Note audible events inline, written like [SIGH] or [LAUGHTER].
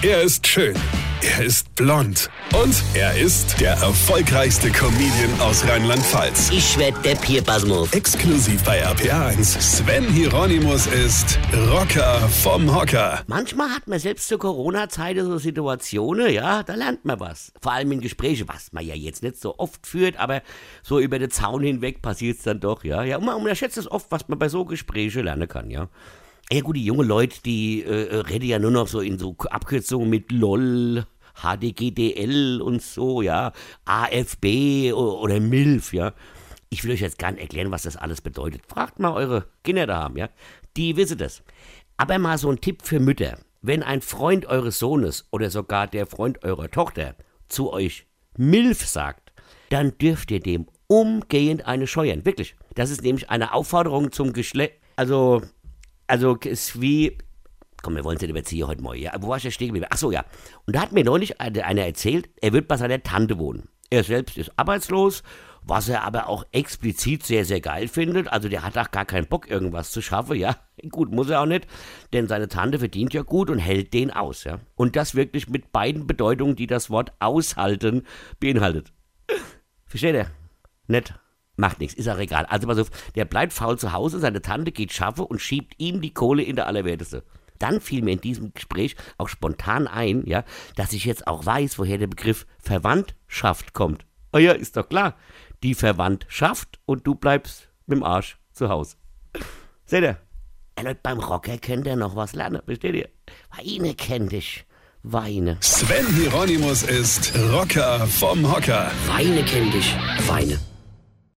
Er ist schön. Er ist blond. Und er ist der erfolgreichste Comedian aus Rheinland-Pfalz. Ich werd der Pierpasmus. Exklusiv bei RPA1. Sven Hieronymus ist Rocker vom Hocker. Manchmal hat man selbst zur Corona-Zeit so Situationen, ja, da lernt man was. Vor allem in Gesprächen, was man ja jetzt nicht so oft führt, aber so über den Zaun hinweg passiert es dann doch, ja. Ja, und man unterschätzt es oft, was man bei so Gesprächen lernen kann, ja. Ja gut, die jungen Leute, die äh, reden ja nur noch so in so Abkürzungen mit LOL, HDGDL und so, ja, AFB oder MILF, ja. Ich will euch jetzt gar nicht erklären, was das alles bedeutet. Fragt mal eure Kinder da haben, ja. Die wissen das. Aber mal so ein Tipp für Mütter. Wenn ein Freund eures Sohnes oder sogar der Freund eurer Tochter zu euch MILF sagt, dann dürft ihr dem umgehend eine scheuern. Wirklich. Das ist nämlich eine Aufforderung zum Geschlecht. Also, also ist wie. Komm, wir wollen es nicht überziehen heute mal. Ja, wo war ich denn stehen geblieben? Ach so, ja. Und da hat mir neulich einer erzählt, er wird bei seiner Tante wohnen. Er selbst ist arbeitslos, was er aber auch explizit sehr, sehr geil findet. Also der hat auch gar keinen Bock, irgendwas zu schaffen, ja. [LAUGHS] Gut, muss er auch nicht, denn seine Tante verdient ja gut und hält den aus, ja. Und das wirklich mit beiden Bedeutungen, die das Wort aushalten beinhaltet. Versteht ihr? Nett. Macht nichts, ist auch egal. Also pass auf, der bleibt faul zu Hause, seine Tante geht schaffe und schiebt ihm die Kohle in der Allerwerteste. Dann fiel mir in diesem Gespräch auch spontan ein, ja, dass ich jetzt auch weiß, woher der Begriff Verwandtschaft kommt. Ah ja, ist doch klar. Die Verwandtschaft und du bleibst mit dem Arsch zu Hause. Seht ihr? Ey, Leute, beim Rocker könnt ihr noch was lernen, versteht ihr? Weine kennt ich. Weine. Sven Hieronymus ist Rocker vom Hocker. Weine kennt ich. Weine.